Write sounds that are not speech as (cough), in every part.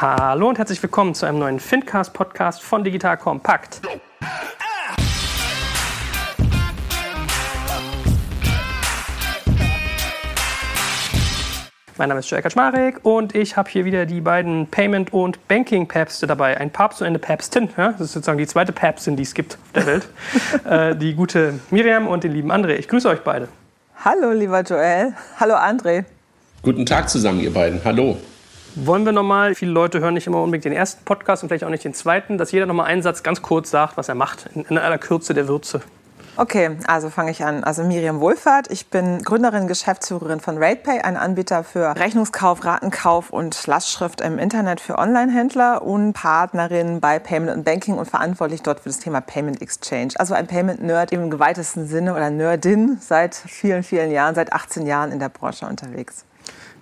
Hallo und herzlich willkommen zu einem neuen Findcast-Podcast von Digital Kompakt. Mein Name ist Joel Kaczmarek und ich habe hier wieder die beiden Payment- und Banking-Päpste dabei. Ein Papst und eine Päpstin. Ja? Das ist sozusagen die zweite Päpstin, die es gibt auf der Welt. (laughs) äh, die gute Miriam und den lieben André. Ich grüße euch beide. Hallo, lieber Joel. Hallo, André. Guten Tag zusammen, ihr beiden. Hallo. Wollen wir nochmal, viele Leute hören nicht immer unbedingt den ersten Podcast und vielleicht auch nicht den zweiten, dass jeder nochmal einen Satz ganz kurz sagt, was er macht, in, in aller Kürze der Würze. Okay, also fange ich an. Also Miriam Wohlfahrt. Ich bin Gründerin, Geschäftsführerin von RatePay, ein Anbieter für Rechnungskauf, Ratenkauf und Lastschrift im Internet für Online-Händler und Partnerin bei Payment und Banking und verantwortlich dort für das Thema Payment Exchange. Also ein Payment-Nerd im geweitesten Sinne oder Nerdin seit vielen, vielen Jahren, seit 18 Jahren in der Branche unterwegs.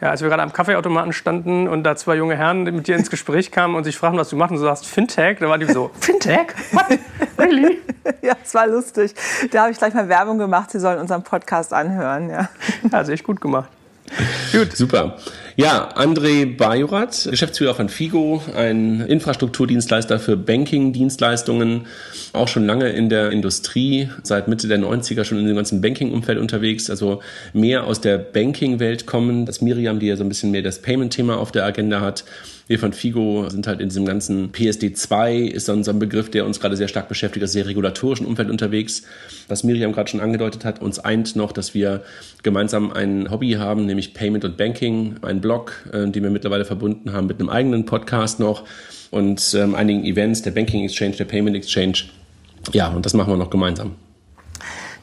Ja, als wir gerade am Kaffeeautomaten standen und da zwei junge Herren mit dir ins Gespräch kamen und sich fragten, was du machst, und du sagst Fintech, da war die so, (laughs) Fintech? What? Really? (laughs) ja, es war lustig. Da habe ich gleich mal Werbung gemacht, sie sollen unseren Podcast anhören. Ja, (laughs) ja sehr gut gemacht. Gut. Super. Ja, André Bajorat, Geschäftsführer von Figo, ein Infrastrukturdienstleister für Banking-Dienstleistungen, auch schon lange in der Industrie, seit Mitte der 90er schon in dem ganzen Banking-Umfeld unterwegs, also mehr aus der Banking-Welt kommen, als Miriam, die ja so ein bisschen mehr das Payment-Thema auf der Agenda hat. Wir von Figo sind halt in diesem ganzen PSD2 ist dann so ein Begriff, der uns gerade sehr stark beschäftigt, das sehr regulatorischen Umfeld unterwegs. Was Miriam gerade schon angedeutet hat, uns eint noch, dass wir gemeinsam ein Hobby haben, nämlich Payment und Banking, ein Blog, äh, den wir mittlerweile verbunden haben mit einem eigenen Podcast noch und ähm, einigen Events, der Banking Exchange, der Payment Exchange. Ja, und das machen wir noch gemeinsam.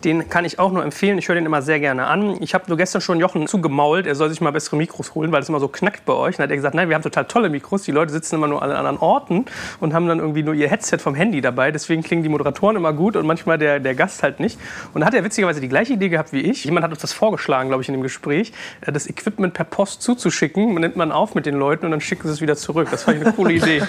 Den kann ich auch nur empfehlen. Ich höre den immer sehr gerne an. Ich habe nur gestern schon Jochen zugemault, er soll sich mal bessere Mikros holen, weil es immer so knackt bei euch. Dann hat er gesagt, nein, wir haben total tolle Mikros. Die Leute sitzen immer nur an anderen Orten und haben dann irgendwie nur ihr Headset vom Handy dabei. Deswegen klingen die Moderatoren immer gut und manchmal der, der Gast halt nicht. Und da hat er witzigerweise die gleiche Idee gehabt wie ich. Jemand hat uns das vorgeschlagen, glaube ich, in dem Gespräch, äh, das Equipment per Post zuzuschicken. Man nimmt man auf mit den Leuten und dann schicken sie es wieder zurück. Das fand ich eine coole Idee.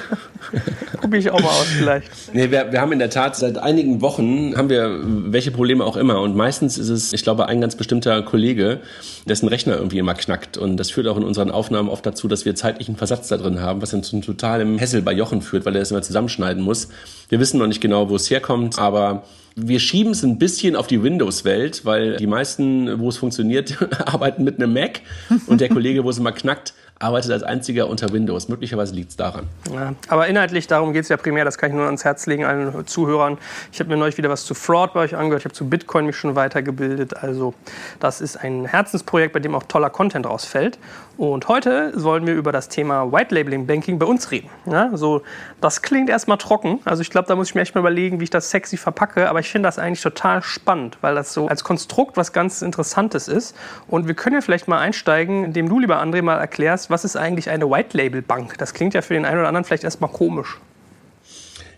Probiere ich auch mal aus vielleicht. Nee, wir, wir haben in der Tat seit einigen Wochen, haben wir welche Probleme auch immer. Und meistens ist es, ich glaube, ein ganz bestimmter Kollege, dessen Rechner irgendwie immer knackt. Und das führt auch in unseren Aufnahmen oft dazu, dass wir zeitlichen Versatz da drin haben, was dann zu einem totalen Hessel bei Jochen führt, weil er das immer zusammenschneiden muss. Wir wissen noch nicht genau, wo es herkommt, aber wir schieben es ein bisschen auf die Windows-Welt, weil die meisten, wo es funktioniert, (laughs) arbeiten mit einem Mac und der Kollege, wo es immer knackt, arbeitet als einziger unter Windows. Möglicherweise liegt es daran. Ja, aber inhaltlich, darum geht es ja primär, das kann ich nur ans Herz legen allen Zuhörern. Ich habe mir neulich wieder was zu Fraud bei euch angehört, ich habe zu Bitcoin mich schon weitergebildet. Also das ist ein Herzensprojekt, bei dem auch toller Content rausfällt. Und heute wollen wir über das Thema White Labeling Banking bei uns reden. Ja, so, das klingt erstmal trocken. Also ich glaube, da muss ich mir echt mal überlegen, wie ich das sexy verpacke. Aber ich finde das eigentlich total spannend, weil das so als Konstrukt was ganz Interessantes ist. Und wir können ja vielleicht mal einsteigen, indem du, lieber André, mal erklärst, was ist eigentlich eine White Label Bank? Das klingt ja für den einen oder anderen vielleicht erstmal komisch.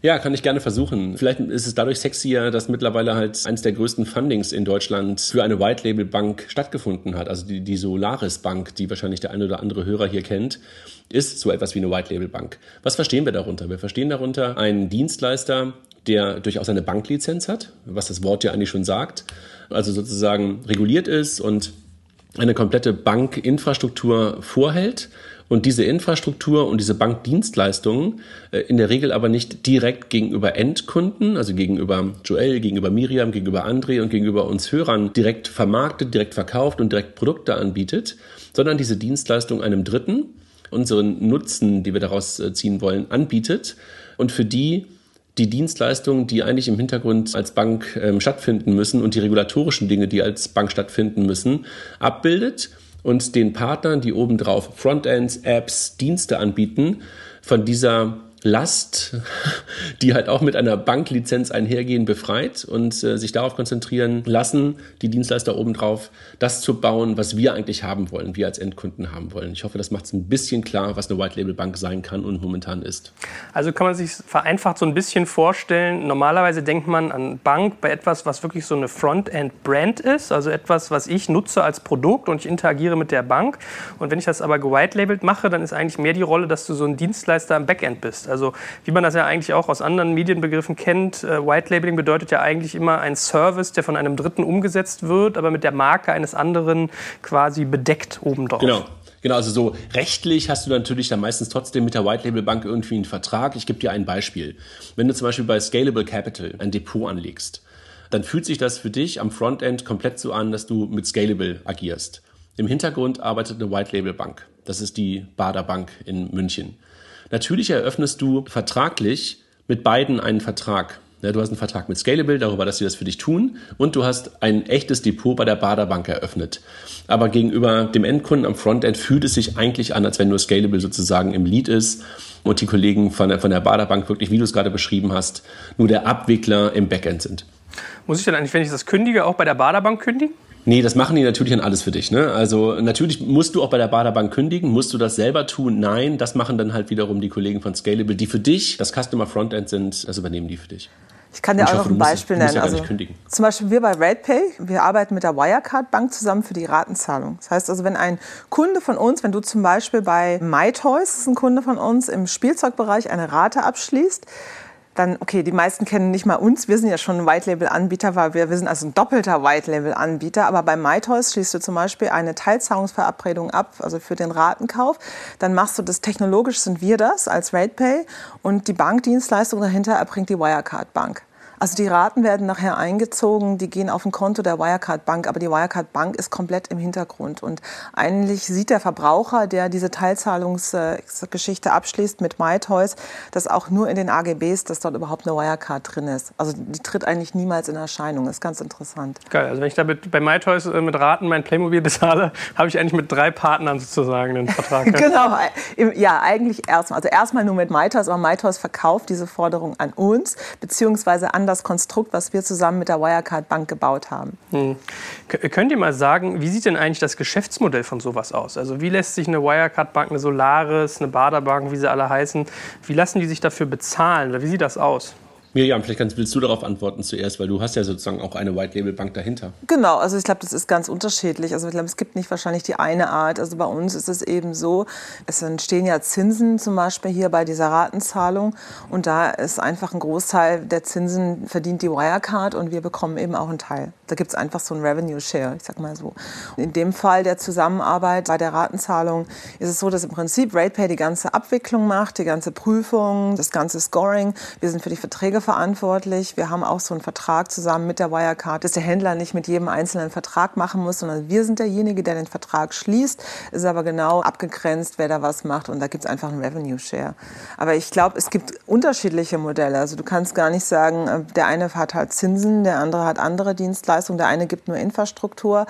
Ja, kann ich gerne versuchen. Vielleicht ist es dadurch sexier, dass mittlerweile halt eines der größten Fundings in Deutschland für eine White Label Bank stattgefunden hat. Also die, die Solaris Bank, die wahrscheinlich der eine oder andere Hörer hier kennt, ist so etwas wie eine White Label Bank. Was verstehen wir darunter? Wir verstehen darunter einen Dienstleister, der durchaus eine Banklizenz hat, was das Wort ja eigentlich schon sagt. Also sozusagen reguliert ist und eine komplette Bankinfrastruktur vorhält und diese Infrastruktur und diese Bankdienstleistungen äh, in der Regel aber nicht direkt gegenüber Endkunden, also gegenüber Joel, gegenüber Miriam, gegenüber André und gegenüber uns Hörern direkt vermarktet, direkt verkauft und direkt Produkte anbietet, sondern diese Dienstleistung einem Dritten unseren Nutzen, die wir daraus äh, ziehen wollen, anbietet. Und für die die Dienstleistungen, die eigentlich im Hintergrund als Bank ähm, stattfinden müssen und die regulatorischen Dinge, die als Bank stattfinden müssen, abbildet und den Partnern, die obendrauf Frontends, Apps, Dienste anbieten, von dieser Last, (laughs) die halt auch mit einer Banklizenz einhergehen, befreit und äh, sich darauf konzentrieren lassen, die Dienstleister obendrauf, das zu bauen, was wir eigentlich haben wollen, wir als Endkunden haben wollen. Ich hoffe, das macht es ein bisschen klar, was eine White Label Bank sein kann und momentan ist. Also kann man sich vereinfacht so ein bisschen vorstellen, normalerweise denkt man an Bank bei etwas, was wirklich so eine Frontend-Brand ist, also etwas, was ich nutze als Produkt und ich interagiere mit der Bank. Und wenn ich das aber gewhite-labelt mache, dann ist eigentlich mehr die Rolle, dass du so ein Dienstleister am Backend bist. Also wie man das ja eigentlich auch aus anderen Medienbegriffen kennt, äh, White Labeling bedeutet ja eigentlich immer ein Service, der von einem Dritten umgesetzt wird, aber mit der Marke eines anderen quasi bedeckt obendrauf. Genau. Genau, also so rechtlich hast du natürlich dann meistens trotzdem mit der White Label Bank irgendwie einen Vertrag. Ich gebe dir ein Beispiel. Wenn du zum Beispiel bei Scalable Capital ein Depot anlegst, dann fühlt sich das für dich am Frontend komplett so an, dass du mit Scalable agierst. Im Hintergrund arbeitet eine White Label Bank. Das ist die Bader Bank in München. Natürlich eröffnest du vertraglich mit beiden einen Vertrag. Ja, du hast einen Vertrag mit Scalable darüber, dass sie das für dich tun und du hast ein echtes Depot bei der Bader Bank eröffnet. Aber gegenüber dem Endkunden am Frontend fühlt es sich eigentlich an, als wenn nur Scalable sozusagen im Lead ist und die Kollegen von der, von der Bader Bank wirklich, wie du es gerade beschrieben hast, nur der Abwickler im Backend sind. Muss ich dann eigentlich, wenn ich das kündige, auch bei der Bader Bank kündigen? Nee, das machen die natürlich an alles für dich. Ne? Also natürlich musst du auch bei der Baderbank kündigen, musst du das selber tun? Nein, das machen dann halt wiederum die Kollegen von Scalable, die für dich das Customer Frontend sind, das übernehmen die für dich. Ich kann dir auch hoffe, noch ein Beispiel musst, nennen. Ja also, zum Beispiel wir bei RatePay, wir arbeiten mit der Wirecard Bank zusammen für die Ratenzahlung. Das heißt also, wenn ein Kunde von uns, wenn du zum Beispiel bei MyToys, das ist ein Kunde von uns, im Spielzeugbereich eine Rate abschließt, dann, okay, die meisten kennen nicht mal uns. Wir sind ja schon ein White-Label-Anbieter, weil wir, wir sind also ein doppelter White-Label-Anbieter. Aber bei MyToys schließt du zum Beispiel eine Teilzahlungsverabredung ab, also für den Ratenkauf. Dann machst du das, technologisch sind wir das als RatePay und die Bankdienstleistung dahinter erbringt die Wirecard Bank. Also die Raten werden nachher eingezogen, die gehen auf ein Konto der Wirecard Bank, aber die Wirecard Bank ist komplett im Hintergrund. Und eigentlich sieht der Verbraucher, der diese Teilzahlungsgeschichte abschließt mit MyToys, dass auch nur in den AGBs, dass dort überhaupt eine Wirecard drin ist. Also die tritt eigentlich niemals in Erscheinung. Das ist ganz interessant. Geil. Also wenn ich da mit, bei MyToys äh, mit Raten mein Playmobil (laughs) bezahle, habe ich eigentlich mit drei Partnern sozusagen den Vertrag. (laughs) genau. Ja, eigentlich erstmal. Also erstmal nur mit MyToys, aber MyToys verkauft diese Forderung an uns, beziehungsweise an das Konstrukt, was wir zusammen mit der Wirecard Bank gebaut haben. Hm. Könnt ihr mal sagen, wie sieht denn eigentlich das Geschäftsmodell von sowas aus? Also wie lässt sich eine Wirecard Bank, eine Solaris, eine Bader Bank, wie sie alle heißen, wie lassen die sich dafür bezahlen? Oder wie sieht das aus? Miriam, vielleicht kannst, willst du darauf antworten zuerst, weil du hast ja sozusagen auch eine White-Label-Bank dahinter. Genau, also ich glaube, das ist ganz unterschiedlich. Also ich glaube, es gibt nicht wahrscheinlich die eine Art. Also bei uns ist es eben so, es entstehen ja Zinsen zum Beispiel hier bei dieser Ratenzahlung und da ist einfach ein Großteil der Zinsen verdient die Wirecard und wir bekommen eben auch einen Teil. Da gibt es einfach so ein Revenue Share, ich sag mal so. In dem Fall der Zusammenarbeit bei der Ratenzahlung ist es so, dass im Prinzip RatePay die ganze Abwicklung macht, die ganze Prüfung, das ganze Scoring. Wir sind für die Verträge Verträge verantwortlich. Wir haben auch so einen Vertrag zusammen mit der Wirecard, dass der Händler nicht mit jedem einzelnen Vertrag machen muss, sondern wir sind derjenige, der den Vertrag schließt, ist aber genau abgegrenzt, wer da was macht und da gibt es einfach einen Revenue Share. Aber ich glaube, es gibt unterschiedliche Modelle. Also du kannst gar nicht sagen, äh, der eine hat halt Zinsen, der andere hat andere Dienstleistungen, der eine gibt nur Infrastruktur.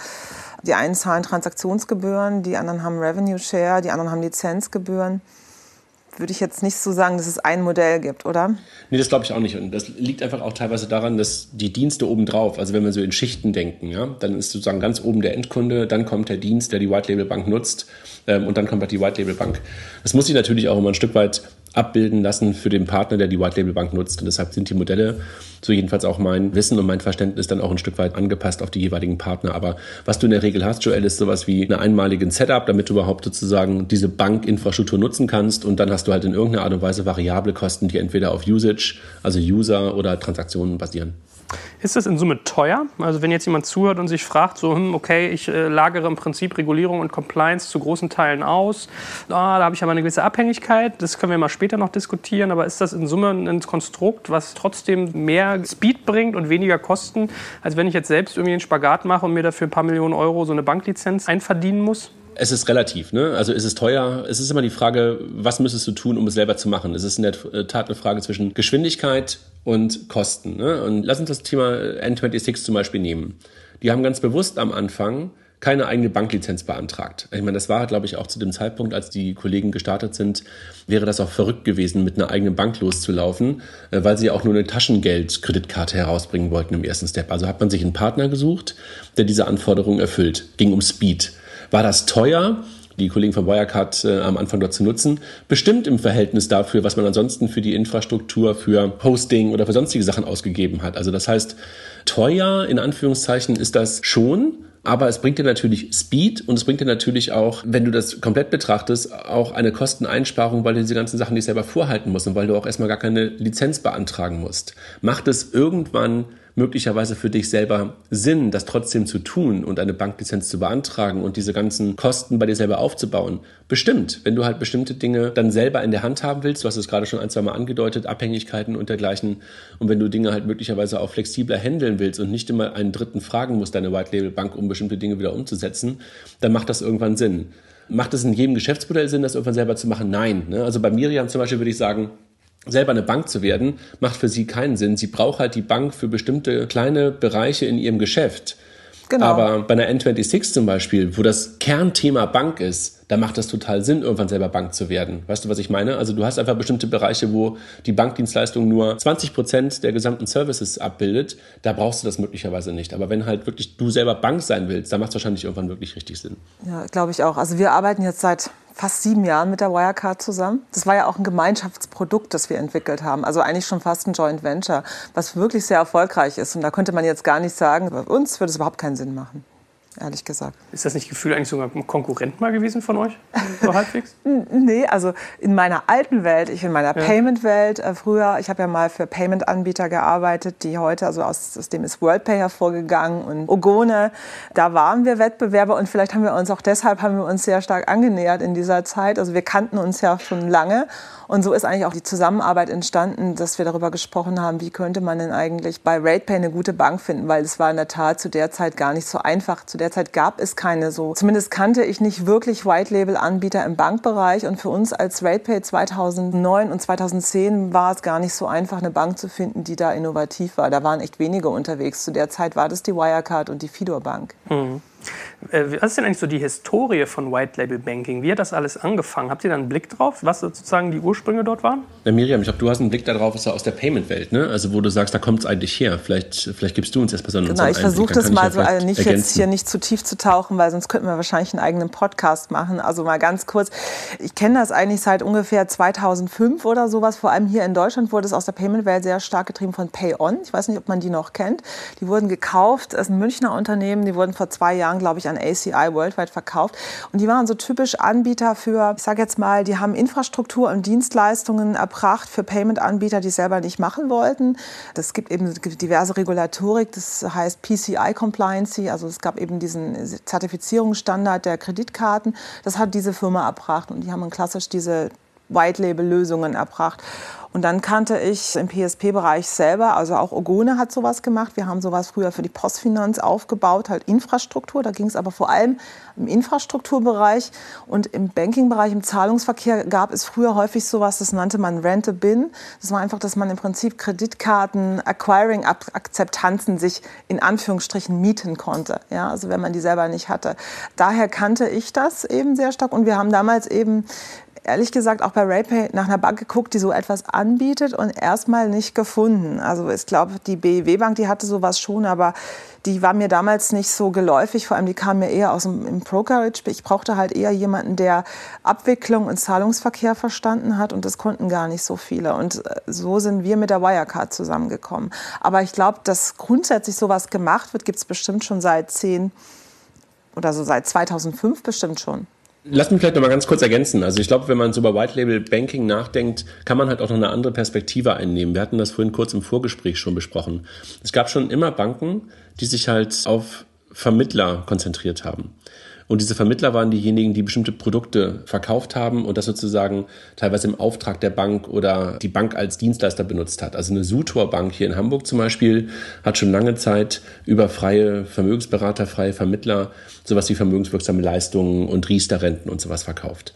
Die einen zahlen Transaktionsgebühren, die anderen haben Revenue Share, die anderen haben Lizenzgebühren würde ich jetzt nicht so sagen, dass es ein Modell gibt, oder? Nee, das glaube ich auch nicht. Und das liegt einfach auch teilweise daran, dass die Dienste obendrauf, also wenn wir so in Schichten denken, ja, dann ist sozusagen ganz oben der Endkunde, dann kommt der Dienst, der die White Label Bank nutzt ähm, und dann kommt halt die White Label Bank. Das muss sich natürlich auch immer ein Stück weit abbilden lassen für den Partner, der die White Label Bank nutzt. Und deshalb sind die Modelle, so jedenfalls auch mein Wissen und mein Verständnis, dann auch ein Stück weit angepasst auf die jeweiligen Partner. Aber was du in der Regel hast, Joel, ist sowas wie einen einmaligen Setup, damit du überhaupt sozusagen diese Bankinfrastruktur nutzen kannst. Und dann hast du halt in irgendeiner Art und Weise variable Kosten, die entweder auf Usage, also User oder Transaktionen basieren. Ist das in Summe teuer? Also wenn jetzt jemand zuhört und sich fragt, so, hm, okay, ich äh, lagere im Prinzip Regulierung und Compliance zu großen Teilen aus, ah, da habe ich aber eine gewisse Abhängigkeit, das können wir mal später noch diskutieren, aber ist das in Summe ein Konstrukt, was trotzdem mehr Speed bringt und weniger Kosten, als wenn ich jetzt selbst irgendwie den Spagat mache und mir dafür ein paar Millionen Euro so eine Banklizenz einverdienen muss? Es ist relativ, ne? Also ist es teuer? Es ist immer die Frage, was müsstest du tun, um es selber zu machen? Es ist in der Tat eine Frage zwischen Geschwindigkeit und Kosten. Ne? Und lass uns das Thema N26 zum Beispiel nehmen. Die haben ganz bewusst am Anfang keine eigene Banklizenz beantragt. Ich meine, das war, glaube ich, auch zu dem Zeitpunkt, als die Kollegen gestartet sind, wäre das auch verrückt gewesen, mit einer eigenen Bank loszulaufen, äh, weil sie auch nur eine Taschengeldkreditkarte herausbringen wollten im ersten Step. Also hat man sich einen Partner gesucht, der diese Anforderungen erfüllt. Ging um Speed. War das teuer? die Kollegen von Wirecard äh, am Anfang dort zu nutzen, bestimmt im Verhältnis dafür, was man ansonsten für die Infrastruktur, für Hosting oder für sonstige Sachen ausgegeben hat. Also das heißt, teuer in Anführungszeichen ist das schon, aber es bringt dir natürlich Speed und es bringt dir natürlich auch, wenn du das komplett betrachtest, auch eine Kosteneinsparung, weil du diese ganzen Sachen nicht selber vorhalten musst und weil du auch erstmal gar keine Lizenz beantragen musst. Macht es irgendwann möglicherweise für dich selber Sinn, das trotzdem zu tun und eine Banklizenz zu beantragen und diese ganzen Kosten bei dir selber aufzubauen? Bestimmt, wenn du halt bestimmte Dinge dann selber in der Hand haben willst, du hast es gerade schon ein, zwei Mal angedeutet, Abhängigkeiten und dergleichen. Und wenn du Dinge halt möglicherweise auch flexibler handeln willst und nicht immer einen Dritten fragen musst, deine White Label Bank, um bestimmte Dinge wieder umzusetzen, dann macht das irgendwann Sinn. Macht es in jedem Geschäftsmodell Sinn, das irgendwann selber zu machen? Nein. Ne? Also bei Miriam zum Beispiel würde ich sagen, selber eine Bank zu werden, macht für sie keinen Sinn. Sie braucht halt die Bank für bestimmte kleine Bereiche in ihrem Geschäft. Genau. Aber bei einer N26 zum Beispiel, wo das Kernthema Bank ist, da macht das total Sinn, irgendwann selber Bank zu werden. Weißt du, was ich meine? Also du hast einfach bestimmte Bereiche, wo die Bankdienstleistung nur 20 Prozent der gesamten Services abbildet. Da brauchst du das möglicherweise nicht. Aber wenn halt wirklich du selber Bank sein willst, dann macht es wahrscheinlich irgendwann wirklich richtig Sinn. Ja, glaube ich auch. Also wir arbeiten jetzt seit fast sieben Jahren mit der Wirecard zusammen. Das war ja auch ein Gemeinschaftsprodukt, das wir entwickelt haben. Also eigentlich schon fast ein Joint Venture, was wirklich sehr erfolgreich ist. Und da könnte man jetzt gar nicht sagen, bei uns würde es überhaupt keinen Sinn machen ehrlich gesagt. Ist das nicht Gefühl eigentlich sogar ein Konkurrent mal gewesen von euch? So halbwegs? (laughs) nee, also in meiner alten Welt, ich in meiner ja. Payment-Welt äh, früher, ich habe ja mal für Payment-Anbieter gearbeitet, die heute, also aus, aus dem ist WorldPay hervorgegangen und Ogone, da waren wir Wettbewerber und vielleicht haben wir uns auch deshalb, haben wir uns sehr stark angenähert in dieser Zeit. Also wir kannten uns ja schon lange und so ist eigentlich auch die Zusammenarbeit entstanden, dass wir darüber gesprochen haben, wie könnte man denn eigentlich bei RatePay eine gute Bank finden, weil es war in der Tat zu der Zeit gar nicht so einfach. Zu der Zeit gab es keine so, zumindest kannte ich nicht wirklich White-Label-Anbieter im Bankbereich und für uns als RatePay 2009 und 2010 war es gar nicht so einfach, eine Bank zu finden, die da innovativ war. Da waren echt wenige unterwegs. Zu der Zeit war das die Wirecard und die Fidor Bank. Mhm. Äh, was ist denn eigentlich so die Historie von White Label Banking? Wie hat das alles angefangen? Habt ihr da einen Blick drauf, was sozusagen die Ursprünge dort waren? Ja, Miriam, ich glaube, du hast einen Blick darauf, ist ja aus der Payment-Welt, ne? Also wo du sagst, da kommt es eigentlich her. Vielleicht, vielleicht gibst du uns erstmal so einen Genau, ich versuche das mal so, also nicht ergänzen. jetzt hier nicht zu tief zu tauchen, weil sonst könnten wir wahrscheinlich einen eigenen Podcast machen. Also mal ganz kurz. Ich kenne das eigentlich seit ungefähr 2005 oder sowas. Vor allem hier in Deutschland wurde es aus der Payment-Welt sehr stark getrieben von PayOn. Ich weiß nicht, ob man die noch kennt. Die wurden gekauft, das ist ein Münchner Unternehmen. Die wurden vor zwei Jahren, glaube ich, an ACI worldwide verkauft. Und die waren so typisch Anbieter für, ich sage jetzt mal, die haben Infrastruktur und Dienstleistungen erbracht für Payment-Anbieter, die selber nicht machen wollten. Es gibt eben diverse Regulatorik, das heißt PCI Compliancy, also es gab eben diesen Zertifizierungsstandard der Kreditkarten. Das hat diese Firma erbracht und die haben klassisch diese White-Label-Lösungen erbracht. Und dann kannte ich im PSP-Bereich selber, also auch Ogone hat sowas gemacht. Wir haben sowas früher für die Postfinanz aufgebaut, halt Infrastruktur. Da ging es aber vor allem im Infrastrukturbereich und im Banking-Bereich, im Zahlungsverkehr gab es früher häufig sowas, das nannte man Rent-a-Bin. Das war einfach, dass man im Prinzip Kreditkarten, Acquiring-Akzeptanzen sich in Anführungsstrichen mieten konnte. Ja, also wenn man die selber nicht hatte. Daher kannte ich das eben sehr stark und wir haben damals eben ehrlich gesagt auch bei RayPay nach einer Bank geguckt, die so etwas anbietet und erstmal nicht gefunden. Also ich glaube, die BEW Bank, die hatte sowas schon, aber die war mir damals nicht so geläufig. Vor allem, die kam mir eher aus dem Brokerage. Ich brauchte halt eher jemanden, der Abwicklung und Zahlungsverkehr verstanden hat und das konnten gar nicht so viele. Und äh, so sind wir mit der Wirecard zusammengekommen. Aber ich glaube, dass grundsätzlich sowas gemacht wird, gibt es bestimmt schon seit zehn oder so seit 2005 bestimmt schon. Lass mich vielleicht noch mal ganz kurz ergänzen. Also ich glaube, wenn man so über White Label Banking nachdenkt, kann man halt auch noch eine andere Perspektive einnehmen. Wir hatten das vorhin kurz im Vorgespräch schon besprochen. Es gab schon immer Banken, die sich halt auf Vermittler konzentriert haben. Und diese Vermittler waren diejenigen, die bestimmte Produkte verkauft haben und das sozusagen teilweise im Auftrag der Bank oder die Bank als Dienstleister benutzt hat. Also eine Sutor Bank hier in Hamburg zum Beispiel hat schon lange Zeit über freie Vermögensberater, freie Vermittler sowas wie vermögenswirksame Leistungen und Riester-Renten und sowas verkauft.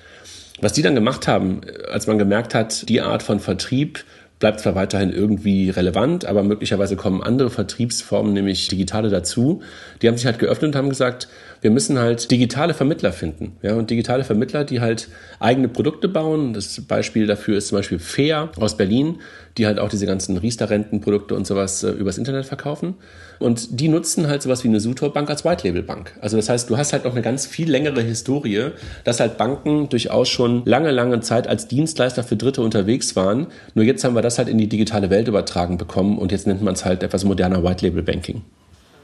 Was die dann gemacht haben, als man gemerkt hat, die Art von Vertrieb bleibt zwar weiterhin irgendwie relevant, aber möglicherweise kommen andere Vertriebsformen, nämlich digitale dazu. Die haben sich halt geöffnet und haben gesagt, wir müssen halt digitale Vermittler finden. Ja, und digitale Vermittler, die halt eigene Produkte bauen. Das Beispiel dafür ist zum Beispiel Fair aus Berlin, die halt auch diese ganzen Riester-Rentenprodukte und sowas äh, übers Internet verkaufen. Und die nutzen halt sowas wie eine Sutor-Bank als White-Label-Bank. Also das heißt, du hast halt noch eine ganz viel längere Historie, dass halt Banken durchaus schon lange, lange Zeit als Dienstleister für Dritte unterwegs waren. Nur jetzt haben wir das halt in die digitale Welt übertragen bekommen und jetzt nennt man es halt etwas moderner White-Label-Banking.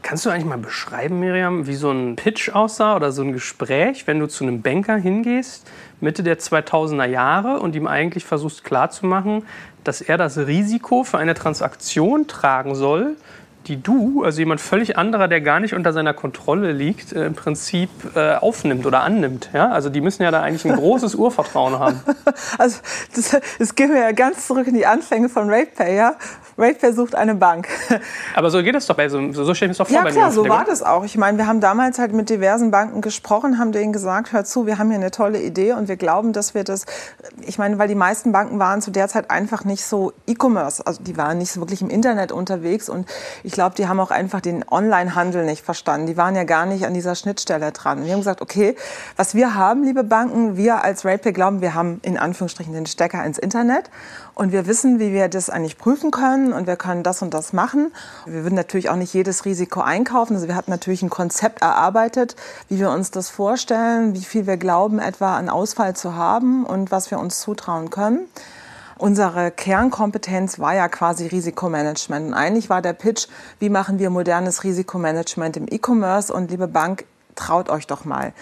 Kannst du eigentlich mal beschreiben, Miriam, wie so ein Pitch aussah oder so ein Gespräch, wenn du zu einem Banker hingehst, Mitte der 2000er Jahre und ihm eigentlich versuchst klarzumachen, dass er das Risiko für eine Transaktion tragen soll, die du, also jemand völlig anderer, der gar nicht unter seiner Kontrolle liegt, äh, im Prinzip äh, aufnimmt oder annimmt. Ja? Also die müssen ja da eigentlich ein (laughs) großes Urvertrauen haben. (laughs) Also das, das gehen wir ja ganz zurück in die Anfänge von RatePay. Ja? RatePay sucht eine Bank. (laughs) Aber so geht es doch bei so, so stelle ich mir doch vor. Ja klar, so war das auch. Ich meine, wir haben damals halt mit diversen Banken gesprochen, haben denen gesagt, hör zu, wir haben hier eine tolle Idee und wir glauben, dass wir das, ich meine, weil die meisten Banken waren zu der Zeit einfach nicht so E-Commerce, also die waren nicht so wirklich im Internet unterwegs und ich glaube, die haben auch einfach den Online-Handel nicht verstanden. Die waren ja gar nicht an dieser Schnittstelle dran. Wir haben gesagt, okay, was wir haben, liebe Banken, wir als RatePay glauben, wir haben in Anführungsstrichen den Stecker ins Internet und wir wissen, wie wir das eigentlich prüfen können und wir können das und das machen. Wir würden natürlich auch nicht jedes Risiko einkaufen. Also wir hatten natürlich ein Konzept erarbeitet, wie wir uns das vorstellen, wie viel wir glauben, etwa an Ausfall zu haben und was wir uns zutrauen können. Unsere Kernkompetenz war ja quasi Risikomanagement. Und eigentlich war der Pitch, wie machen wir modernes Risikomanagement im E-Commerce? Und liebe Bank, traut euch doch mal.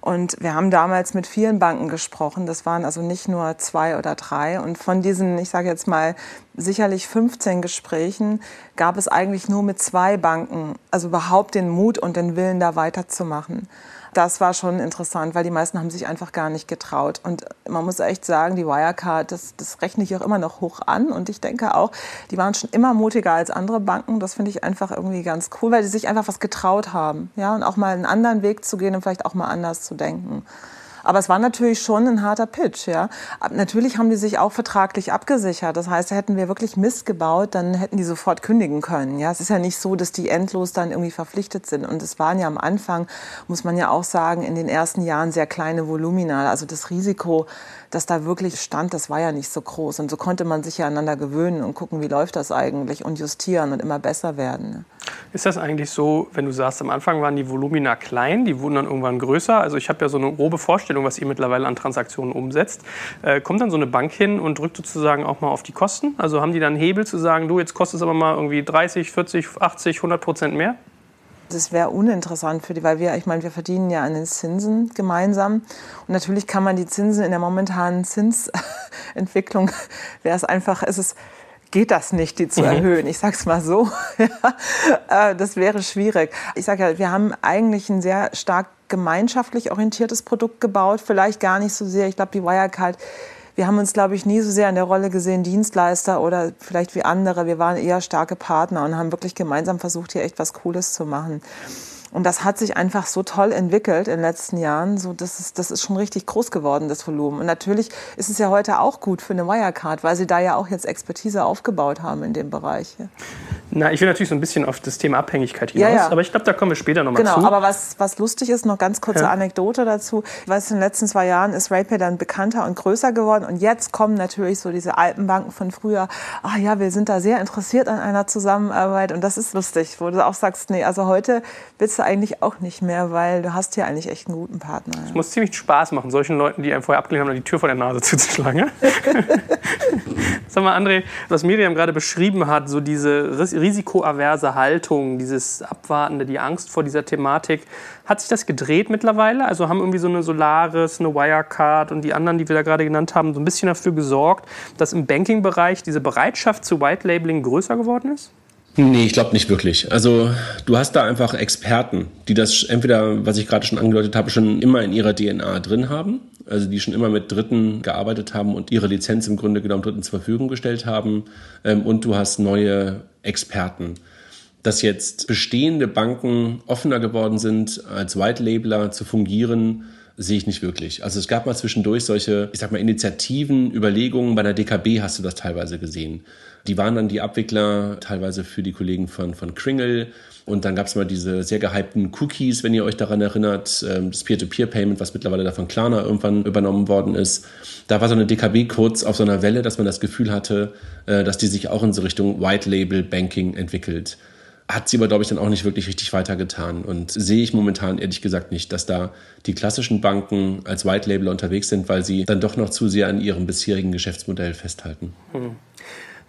Und wir haben damals mit vielen Banken gesprochen. Das waren also nicht nur zwei oder drei. Und von diesen, ich sage jetzt mal, sicherlich 15 Gesprächen gab es eigentlich nur mit zwei Banken, also überhaupt den Mut und den Willen, da weiterzumachen das war schon interessant, weil die meisten haben sich einfach gar nicht getraut. Und man muss echt sagen, die Wirecard, das, das rechne ich auch immer noch hoch an. Und ich denke auch, die waren schon immer mutiger als andere Banken. Das finde ich einfach irgendwie ganz cool, weil sie sich einfach was getraut haben. Ja, und auch mal einen anderen Weg zu gehen und vielleicht auch mal anders zu denken. Aber es war natürlich schon ein harter Pitch. Ja. Natürlich haben die sich auch vertraglich abgesichert. Das heißt, hätten wir wirklich Mist gebaut, dann hätten die sofort kündigen können. Ja. Es ist ja nicht so, dass die endlos dann irgendwie verpflichtet sind. Und es waren ja am Anfang, muss man ja auch sagen, in den ersten Jahren sehr kleine Volumina. Also das Risiko, das da wirklich stand, das war ja nicht so groß. Und so konnte man sich ja aneinander gewöhnen und gucken, wie läuft das eigentlich und justieren und immer besser werden. Ist das eigentlich so, wenn du sagst, am Anfang waren die Volumina klein, die wurden dann irgendwann größer? Also ich habe ja so eine grobe Vorstellung, was ihr mittlerweile an Transaktionen umsetzt. Äh, kommt dann so eine Bank hin und drückt sozusagen auch mal auf die Kosten? Also haben die dann Hebel zu sagen, du, jetzt kostet es aber mal irgendwie 30, 40, 80, 100 Prozent mehr? Das wäre uninteressant für die, weil wir, ich meine, wir verdienen ja an den Zinsen gemeinsam. Und natürlich kann man die Zinsen in der momentanen Zinsentwicklung, (laughs) wäre es einfach, ist es, geht das nicht, die zu mhm. erhöhen. Ich sage es mal so. (laughs) Äh, das wäre schwierig. Ich sage ja, wir haben eigentlich ein sehr stark gemeinschaftlich orientiertes Produkt gebaut. Vielleicht gar nicht so sehr. Ich glaube, die Wirecard wir haben uns, glaube ich, nie so sehr in der Rolle gesehen, Dienstleister oder vielleicht wie andere. Wir waren eher starke Partner und haben wirklich gemeinsam versucht, hier echt was Cooles zu machen. Und das hat sich einfach so toll entwickelt in den letzten Jahren. So, das, ist, das ist schon richtig groß geworden, das Volumen. Und natürlich ist es ja heute auch gut für eine Wirecard, weil sie da ja auch jetzt Expertise aufgebaut haben in dem Bereich. Na, ich will natürlich so ein bisschen auf das Thema Abhängigkeit hinaus, ja, ja. aber ich glaube, da kommen wir später nochmal genau, zu. Genau, aber was, was lustig ist, noch ganz kurze ja. Anekdote dazu. Ich weiß, in den letzten zwei Jahren ist RatePay dann bekannter und größer geworden und jetzt kommen natürlich so diese Alpenbanken von früher. Ah ja, wir sind da sehr interessiert an einer Zusammenarbeit und das ist lustig, wo du auch sagst, nee, also heute willst du eigentlich auch nicht mehr, weil du hast hier eigentlich echt einen guten Partner. Es muss ziemlich Spaß machen, solchen Leuten, die einem vorher abgelehnt haben, die Tür vor der Nase (laughs) zuzuschlagen. (laughs) Sag mal, André, was Miriam gerade beschrieben hat, so diese risikoaverse Haltung, dieses Abwartende, die Angst vor dieser Thematik, hat sich das gedreht mittlerweile? Also haben irgendwie so eine Solaris, eine Wirecard und die anderen, die wir da gerade genannt haben, so ein bisschen dafür gesorgt, dass im Banking-Bereich diese Bereitschaft zu White Labeling größer geworden ist? Nee, ich glaube nicht wirklich. Also du hast da einfach Experten, die das entweder, was ich gerade schon angedeutet habe, schon immer in ihrer DNA drin haben, also die schon immer mit Dritten gearbeitet haben und ihre Lizenz im Grunde genommen Dritten zur Verfügung gestellt haben. Ähm, und du hast neue Experten. Dass jetzt bestehende Banken offener geworden sind, als White Labeler zu fungieren, sehe ich nicht wirklich. Also es gab mal zwischendurch solche, ich sag mal, Initiativen, Überlegungen. Bei der DKB hast du das teilweise gesehen. Die waren dann die Abwickler teilweise für die Kollegen von, von Kringle. Und dann gab es mal diese sehr gehypten Cookies, wenn ihr euch daran erinnert, ähm, das Peer-to-Peer-Payment, was mittlerweile da von Klarna irgendwann übernommen worden ist. Da war so eine DKB kurz auf so einer Welle, dass man das Gefühl hatte, äh, dass die sich auch in so Richtung White Label Banking entwickelt hat sie aber, glaube ich, dann auch nicht wirklich richtig weitergetan. Und sehe ich momentan ehrlich gesagt nicht, dass da die klassischen Banken als White Label unterwegs sind, weil sie dann doch noch zu sehr an ihrem bisherigen Geschäftsmodell festhalten. Hm.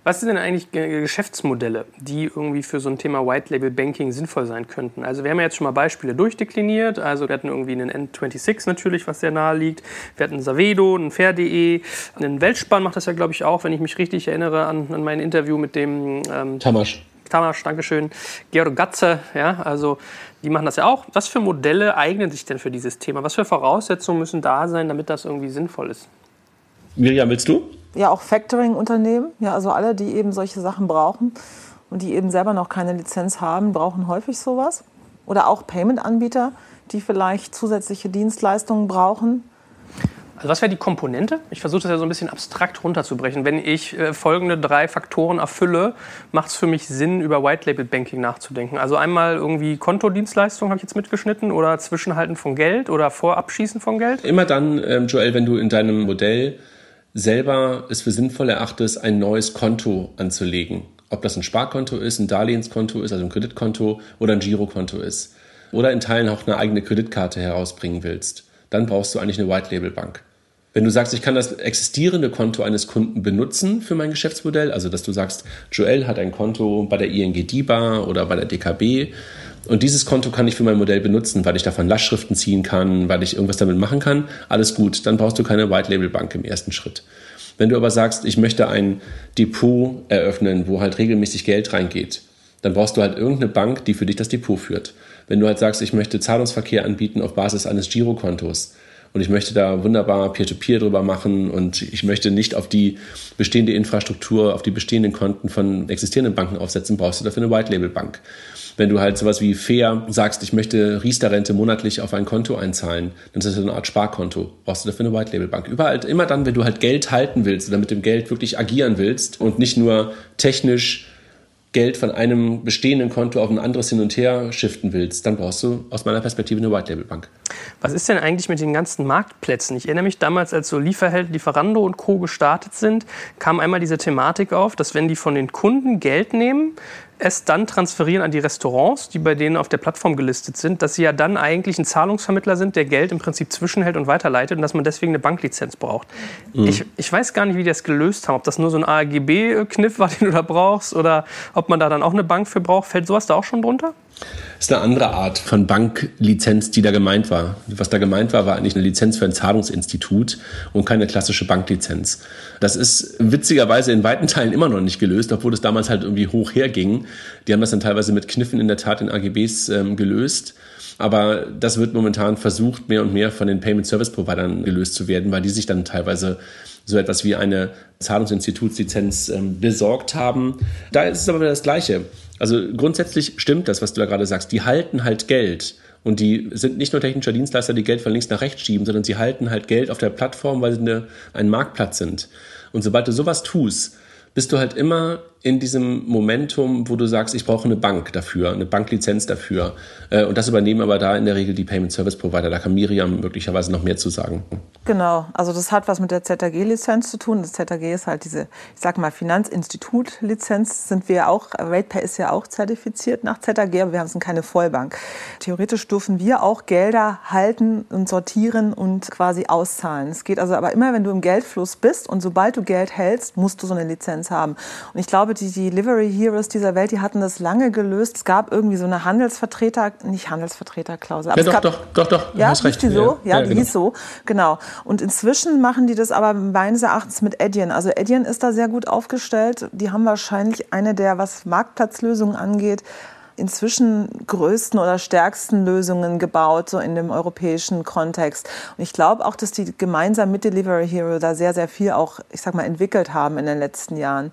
Was sind denn eigentlich Geschäftsmodelle, die irgendwie für so ein Thema White Label Banking sinnvoll sein könnten? Also wir haben ja jetzt schon mal Beispiele durchdekliniert. Also wir hatten irgendwie einen N26 natürlich, was sehr nahe liegt. Wir hatten Savedo, einen Fair.de, einen Weltspann macht das ja, glaube ich, auch, wenn ich mich richtig erinnere an, an mein Interview mit dem ähm, Tamasch. Tamasch, Dankeschön, Georg Gatze, ja, also die machen das ja auch. Was für Modelle eignen sich denn für dieses Thema? Was für Voraussetzungen müssen da sein, damit das irgendwie sinnvoll ist? Miriam, willst du? Ja, auch Factoring-Unternehmen, ja, also alle, die eben solche Sachen brauchen und die eben selber noch keine Lizenz haben, brauchen häufig sowas. Oder auch Payment-Anbieter, die vielleicht zusätzliche Dienstleistungen brauchen. Also was wäre die Komponente? Ich versuche das ja so ein bisschen abstrakt runterzubrechen. Wenn ich äh, folgende drei Faktoren erfülle, macht es für mich Sinn, über White Label Banking nachzudenken. Also einmal irgendwie Kontodienstleistung habe ich jetzt mitgeschnitten oder Zwischenhalten von Geld oder Vorabschießen von Geld. Immer dann, ähm, Joel, wenn du in deinem Modell selber es für sinnvoll erachtest, ein neues Konto anzulegen. Ob das ein Sparkonto ist, ein Darlehenskonto ist, also ein Kreditkonto oder ein Girokonto ist. Oder in Teilen auch eine eigene Kreditkarte herausbringen willst. Dann brauchst du eigentlich eine White Label Bank. Wenn du sagst, ich kann das existierende Konto eines Kunden benutzen für mein Geschäftsmodell, also dass du sagst, Joel hat ein Konto bei der ING DIBA oder bei der DKB und dieses Konto kann ich für mein Modell benutzen, weil ich davon Lastschriften ziehen kann, weil ich irgendwas damit machen kann, alles gut, dann brauchst du keine White Label Bank im ersten Schritt. Wenn du aber sagst, ich möchte ein Depot eröffnen, wo halt regelmäßig Geld reingeht, dann brauchst du halt irgendeine Bank, die für dich das Depot führt. Wenn du halt sagst, ich möchte Zahlungsverkehr anbieten auf Basis eines Girokontos, und ich möchte da wunderbar Peer-to-Peer -Peer drüber machen und ich möchte nicht auf die bestehende Infrastruktur, auf die bestehenden Konten von existierenden Banken aufsetzen, brauchst du dafür eine White-Label-Bank. Wenn du halt sowas wie Fair sagst, ich möchte Riester-Rente monatlich auf ein Konto einzahlen, dann ist das eine Art Sparkonto. Brauchst du dafür eine White-Label-Bank. Überall, immer dann, wenn du halt Geld halten willst oder mit dem Geld wirklich agieren willst und nicht nur technisch Geld von einem bestehenden Konto auf ein anderes hin und her shiften willst, dann brauchst du aus meiner Perspektive eine White Label Bank. Was ist denn eigentlich mit den ganzen Marktplätzen? Ich erinnere mich damals, als so Lieferheld, Lieferando und Co. gestartet sind, kam einmal diese Thematik auf, dass wenn die von den Kunden Geld nehmen, es dann transferieren an die Restaurants, die bei denen auf der Plattform gelistet sind, dass sie ja dann eigentlich ein Zahlungsvermittler sind, der Geld im Prinzip zwischenhält und weiterleitet und dass man deswegen eine Banklizenz braucht. Mhm. Ich, ich weiß gar nicht, wie die das gelöst haben, ob das nur so ein AGB-Kniff war, (laughs) den du da brauchst oder ob man da dann auch eine Bank für braucht. Fällt sowas da auch schon drunter? Das ist eine andere Art von Banklizenz, die da gemeint war. Was da gemeint war, war eigentlich eine Lizenz für ein Zahlungsinstitut und keine klassische Banklizenz. Das ist witzigerweise in weiten Teilen immer noch nicht gelöst, obwohl es damals halt irgendwie hoch herging. Die haben das dann teilweise mit Kniffen in der Tat in AGBs ähm, gelöst. Aber das wird momentan versucht, mehr und mehr von den Payment Service Providern gelöst zu werden, weil die sich dann teilweise so etwas wie eine Zahlungsinstitutslizenz ähm, besorgt haben. Da ist es aber wieder das Gleiche. Also grundsätzlich stimmt das, was du da gerade sagst. Die halten halt Geld. Und die sind nicht nur technischer Dienstleister, die Geld von links nach rechts schieben, sondern sie halten halt Geld auf der Plattform, weil sie eine, ein Marktplatz sind. Und sobald du sowas tust, bist du halt immer in diesem Momentum, wo du sagst, ich brauche eine Bank dafür, eine Banklizenz dafür. Äh, und das übernehmen aber da in der Regel die Payment Service Provider. Da kann Miriam möglicherweise noch mehr zu sagen. Genau, also das hat was mit der ZAG-Lizenz zu tun. Das ZAG ist halt diese, ich sag mal, Finanzinstitut-Lizenz. Sind wir auch, RatePay ist ja auch zertifiziert nach ZAG, aber wir haben keine Vollbank. Theoretisch dürfen wir auch Gelder halten und sortieren und quasi auszahlen. Es geht also aber immer, wenn du im Geldfluss bist und sobald du Geld hältst, musst du so eine Lizenz haben. Und ich glaube, die, die Delivery Heroes dieser Welt, die hatten das lange gelöst. Es gab irgendwie so eine Handelsvertreter, nicht Handelsvertreterklausel. Ja, doch, gab, doch, doch, doch, Ja, hast recht. die so? Ja, ja, die genau. hieß so, genau. Und inzwischen machen die das aber meines Erachtens mit Adyen. Also Adyen ist da sehr gut aufgestellt. Die haben wahrscheinlich eine der, was Marktplatzlösungen angeht, inzwischen größten oder stärksten Lösungen gebaut, so in dem europäischen Kontext. Und ich glaube auch, dass die gemeinsam mit Delivery Hero da sehr, sehr viel auch, ich sag mal, entwickelt haben in den letzten Jahren.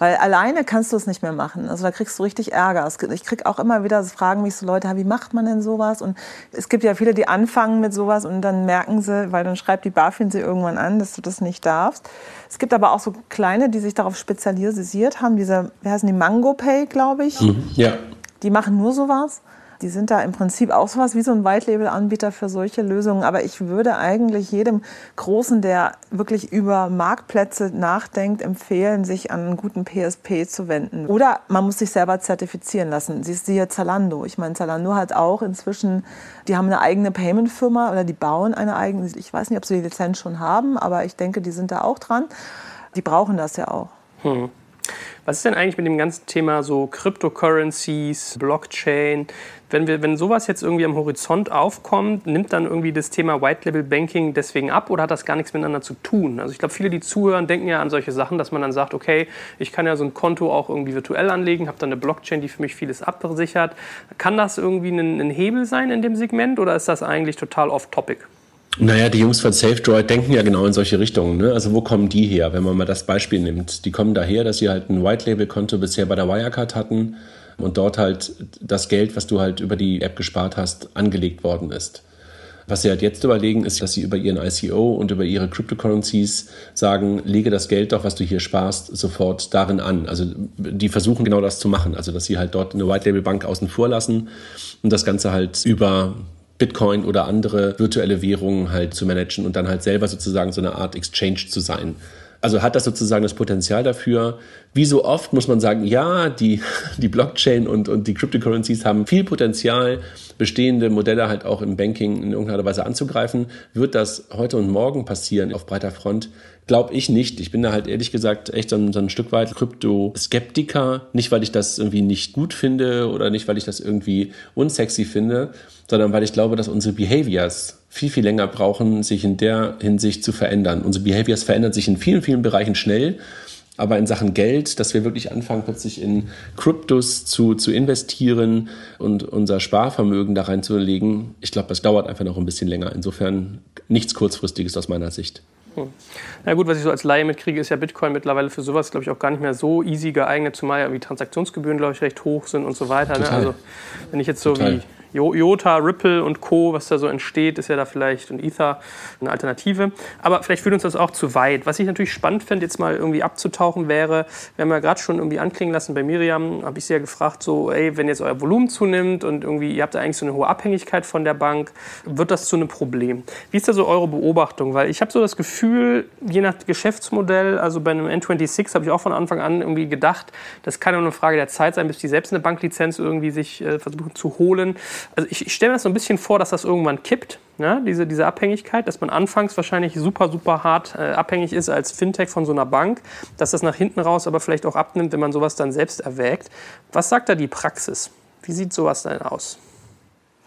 Weil alleine kannst du es nicht mehr machen. Also da kriegst du richtig Ärger. Ich krieg auch immer wieder, fragen mich so Leute, wie macht man denn sowas? Und es gibt ja viele, die anfangen mit sowas und dann merken sie, weil dann schreibt die BaFin sie irgendwann an, dass du das nicht darfst. Es gibt aber auch so kleine, die sich darauf spezialisiert haben. Diese, wie heißen die, Mango Pay, glaube ich. Mhm, ja. Die machen nur sowas. Die sind da im Prinzip auch sowas wie so ein White-Label-Anbieter für solche Lösungen. Aber ich würde eigentlich jedem Großen, der wirklich über Marktplätze nachdenkt, empfehlen, sich an einen guten PSP zu wenden. Oder man muss sich selber zertifizieren lassen. Sie ist siehe Zalando. Ich meine, Zalando hat auch inzwischen, die haben eine eigene Payment-Firma oder die bauen eine eigene. Ich weiß nicht, ob sie die Lizenz schon haben, aber ich denke, die sind da auch dran. Die brauchen das ja auch. Hm. Was ist denn eigentlich mit dem ganzen Thema so Cryptocurrencies, Blockchain? Wenn, wir, wenn sowas jetzt irgendwie am Horizont aufkommt, nimmt dann irgendwie das Thema White Label Banking deswegen ab oder hat das gar nichts miteinander zu tun? Also ich glaube, viele, die zuhören, denken ja an solche Sachen, dass man dann sagt, okay, ich kann ja so ein Konto auch irgendwie virtuell anlegen, habe dann eine Blockchain, die für mich vieles absichert. Kann das irgendwie ein, ein Hebel sein in dem Segment oder ist das eigentlich total off-topic? Naja, die Jungs von SafeDroid denken ja genau in solche Richtungen. Ne? Also wo kommen die her, wenn man mal das Beispiel nimmt? Die kommen daher, dass sie halt ein White-Label-Konto bisher bei der Wirecard hatten und dort halt das Geld, was du halt über die App gespart hast, angelegt worden ist. Was sie halt jetzt überlegen, ist, dass sie über ihren ICO und über ihre Cryptocurrencies sagen, lege das Geld doch, was du hier sparst, sofort darin an. Also die versuchen genau das zu machen. Also dass sie halt dort eine White-Label-Bank außen vor lassen und das Ganze halt über Bitcoin oder andere virtuelle Währungen halt zu managen und dann halt selber sozusagen so eine Art Exchange zu sein. Also hat das sozusagen das Potenzial dafür. Wie so oft muss man sagen, ja, die, (laughs) die Blockchain und, und die Cryptocurrencies haben viel Potenzial, bestehende Modelle halt auch im Banking in irgendeiner Weise anzugreifen. Wird das heute und morgen passieren auf breiter Front? Glaube ich nicht. Ich bin da halt ehrlich gesagt echt so ein, so ein Stück weit Krypto-Skeptiker. Nicht, weil ich das irgendwie nicht gut finde oder nicht, weil ich das irgendwie unsexy finde, sondern weil ich glaube, dass unsere Behaviors viel, viel länger brauchen, sich in der Hinsicht zu verändern. Unsere Behaviors verändern sich in vielen, vielen Bereichen schnell. Aber in Sachen Geld, dass wir wirklich anfangen, plötzlich in Kryptos zu, zu investieren und unser Sparvermögen da reinzulegen, ich glaube, das dauert einfach noch ein bisschen länger. Insofern nichts Kurzfristiges aus meiner Sicht. Hm. Na gut, was ich so als Laie mitkriege, ist ja Bitcoin mittlerweile für sowas, glaube ich, auch gar nicht mehr so easy geeignet, zumal ja die Transaktionsgebühren, glaube ich, recht hoch sind und so weiter. Ne? Also wenn ich jetzt so Total. wie IOTA, Ripple und Co., was da so entsteht, ist ja da vielleicht und Ether eine Alternative. Aber vielleicht führt uns das auch zu weit. Was ich natürlich spannend fände, jetzt mal irgendwie abzutauchen, wäre, wir haben ja gerade schon irgendwie anklingen lassen bei Miriam, habe ich sie ja gefragt, so, ey, wenn jetzt euer Volumen zunimmt und irgendwie ihr habt da eigentlich so eine hohe Abhängigkeit von der Bank, wird das zu einem Problem? Wie ist da so eure Beobachtung? Weil ich habe so das Gefühl, je nach Geschäftsmodell, also bei einem N26 habe ich auch von Anfang an irgendwie gedacht, das kann ja nur eine Frage der Zeit sein, bis die selbst eine Banklizenz irgendwie sich äh, versuchen zu holen also ich, ich stelle mir das so ein bisschen vor, dass das irgendwann kippt, ne? diese, diese Abhängigkeit, dass man anfangs wahrscheinlich super, super hart äh, abhängig ist als Fintech von so einer Bank, dass das nach hinten raus aber vielleicht auch abnimmt, wenn man sowas dann selbst erwägt. Was sagt da die Praxis? Wie sieht sowas denn aus?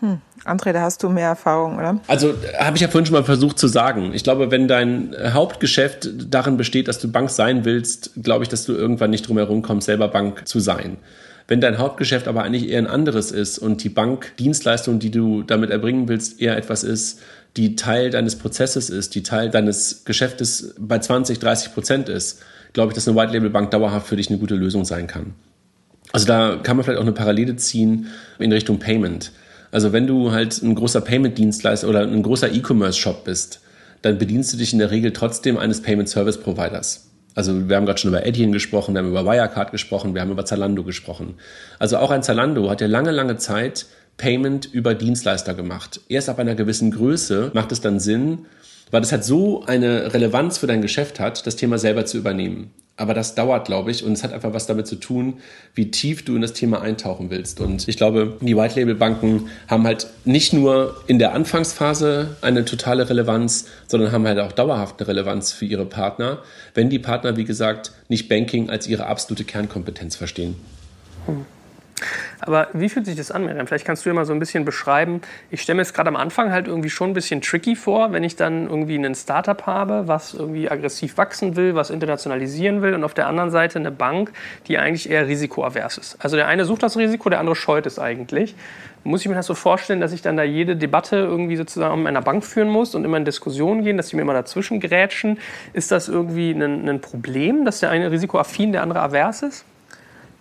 Hm. André, da hast du mehr Erfahrung, oder? Also habe ich ja vorhin schon mal versucht zu sagen. Ich glaube, wenn dein Hauptgeschäft darin besteht, dass du Bank sein willst, glaube ich, dass du irgendwann nicht drum herum kommst, selber Bank zu sein. Wenn dein Hauptgeschäft aber eigentlich eher ein anderes ist und die Bankdienstleistung, die du damit erbringen willst, eher etwas ist, die Teil deines Prozesses ist, die Teil deines Geschäftes bei 20, 30 Prozent ist, glaube ich, dass eine White Label Bank dauerhaft für dich eine gute Lösung sein kann. Also da kann man vielleicht auch eine Parallele ziehen in Richtung Payment. Also wenn du halt ein großer Payment-Dienstleister oder ein großer E-Commerce-Shop bist, dann bedienst du dich in der Regel trotzdem eines Payment Service Providers. Also wir haben gerade schon über Adyen gesprochen, wir haben über Wirecard gesprochen, wir haben über Zalando gesprochen. Also auch ein Zalando hat ja lange, lange Zeit Payment über Dienstleister gemacht. Erst ab einer gewissen Größe macht es dann Sinn, weil es halt so eine Relevanz für dein Geschäft hat, das Thema selber zu übernehmen. Aber das dauert, glaube ich, und es hat einfach was damit zu tun, wie tief du in das Thema eintauchen willst. Und ich glaube, die White Label Banken haben halt nicht nur in der Anfangsphase eine totale Relevanz, sondern haben halt auch dauerhaft eine Relevanz für ihre Partner, wenn die Partner, wie gesagt, nicht Banking als ihre absolute Kernkompetenz verstehen. Hm. Aber wie fühlt sich das an, Miriam? Vielleicht kannst du ja mal so ein bisschen beschreiben. Ich stelle mir es gerade am Anfang halt irgendwie schon ein bisschen tricky vor, wenn ich dann irgendwie ein Startup habe, was irgendwie aggressiv wachsen will, was internationalisieren will und auf der anderen Seite eine Bank, die eigentlich eher risikoavers ist. Also der eine sucht das Risiko, der andere scheut es eigentlich. Muss ich mir das so vorstellen, dass ich dann da jede Debatte irgendwie sozusagen mit einer Bank führen muss und immer in Diskussionen gehen, dass sie mir immer dazwischen grätschen? Ist das irgendwie ein, ein Problem, dass der eine risikoaffin, der andere avers ist?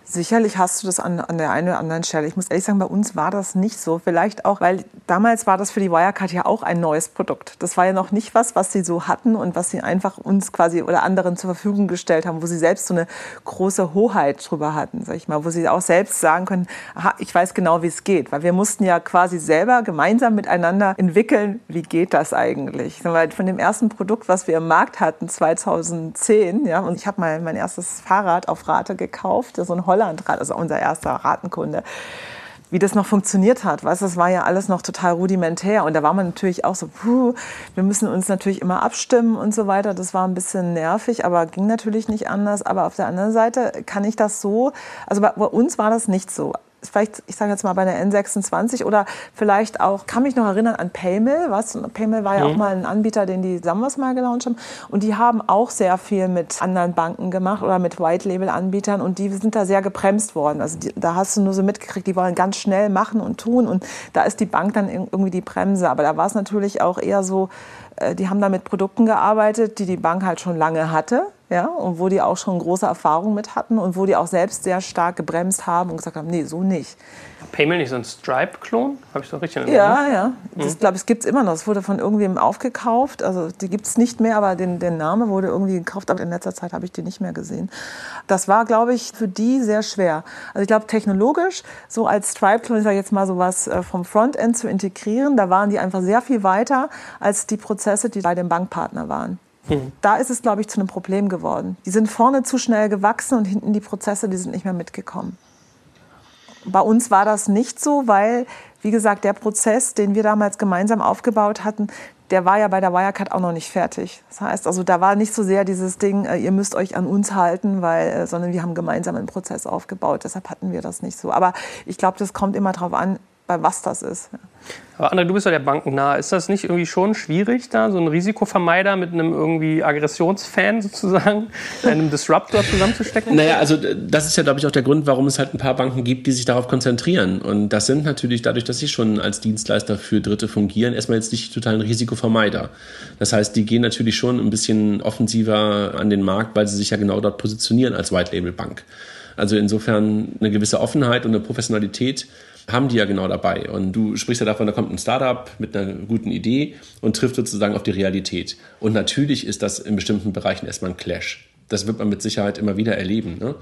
Sicherlich hast du das an, an der einen oder anderen Stelle. Ich muss ehrlich sagen, bei uns war das nicht so. Vielleicht auch, weil damals war das für die Wirecard ja auch ein neues Produkt. Das war ja noch nicht was, was sie so hatten und was sie einfach uns quasi oder anderen zur Verfügung gestellt haben, wo sie selbst so eine große Hoheit drüber hatten, sag ich mal, wo sie auch selbst sagen können, aha, ich weiß genau, wie es geht. Weil wir mussten ja quasi selber gemeinsam miteinander entwickeln, wie geht das eigentlich. Von dem ersten Produkt, was wir im Markt hatten, 2010, ja, und ich habe mal mein erstes Fahrrad auf Rate gekauft, so ein Holland, also unser erster Ratenkunde. wie das noch funktioniert hat. Weißt, das war ja alles noch total rudimentär und da war man natürlich auch so, puh, wir müssen uns natürlich immer abstimmen und so weiter. Das war ein bisschen nervig, aber ging natürlich nicht anders. Aber auf der anderen Seite kann ich das so, also bei, bei uns war das nicht so vielleicht, ich sage jetzt mal bei der N26 oder vielleicht auch, kann mich noch erinnern an Paymill, was? Paymill war ja mhm. auch mal ein Anbieter, den die Sambas mal gelauncht haben und die haben auch sehr viel mit anderen Banken gemacht oder mit White-Label-Anbietern und die sind da sehr gebremst worden. Also die, da hast du nur so mitgekriegt, die wollen ganz schnell machen und tun und da ist die Bank dann irgendwie die Bremse. Aber da war es natürlich auch eher so, äh, die haben da mit Produkten gearbeitet, die die Bank halt schon lange hatte ja, und wo die auch schon große Erfahrung mit hatten und wo die auch selbst sehr stark gebremst haben und gesagt haben, nee, so nicht. Paymail nicht so ein Stripe-Klon? Habe ich doch richtig erinnert? Ja, ja. Das, mhm. glaube ich, gibt es immer noch. Es wurde von irgendwem aufgekauft. Also die gibt es nicht mehr, aber den, der Name wurde irgendwie gekauft. Aber in letzter Zeit habe ich die nicht mehr gesehen. Das war, glaube ich, für die sehr schwer. Also ich glaube, technologisch, so als Stripe-Klon, ich sage jetzt mal sowas äh, vom Frontend zu integrieren, da waren die einfach sehr viel weiter als die Prozesse, die bei dem Bankpartner waren. Hm. Da ist es, glaube ich, zu einem Problem geworden. Die sind vorne zu schnell gewachsen und hinten die Prozesse, die sind nicht mehr mitgekommen. Bei uns war das nicht so, weil, wie gesagt, der Prozess, den wir damals gemeinsam aufgebaut hatten, der war ja bei der Wirecard auch noch nicht fertig. Das heißt, also da war nicht so sehr dieses Ding, äh, ihr müsst euch an uns halten, weil, äh, sondern wir haben gemeinsam einen Prozess aufgebaut. Deshalb hatten wir das nicht so. Aber ich glaube, das kommt immer darauf an, bei was das ist. Aber André, du bist ja der Banken nah. Ist das nicht irgendwie schon schwierig, da so einen Risikovermeider mit einem irgendwie Aggressionsfan sozusagen, einem Disruptor zusammenzustecken? Naja, also das ist ja, glaube ich, auch der Grund, warum es halt ein paar Banken gibt, die sich darauf konzentrieren. Und das sind natürlich dadurch, dass sie schon als Dienstleister für Dritte fungieren, erstmal jetzt nicht total ein Risikovermeider. Das heißt, die gehen natürlich schon ein bisschen offensiver an den Markt, weil sie sich ja genau dort positionieren als White Label Bank. Also insofern eine gewisse Offenheit und eine Professionalität haben die ja genau dabei. Und du sprichst ja davon, da kommt ein Startup mit einer guten Idee und trifft sozusagen auf die Realität. Und natürlich ist das in bestimmten Bereichen erstmal ein Clash. Das wird man mit Sicherheit immer wieder erleben. Ne?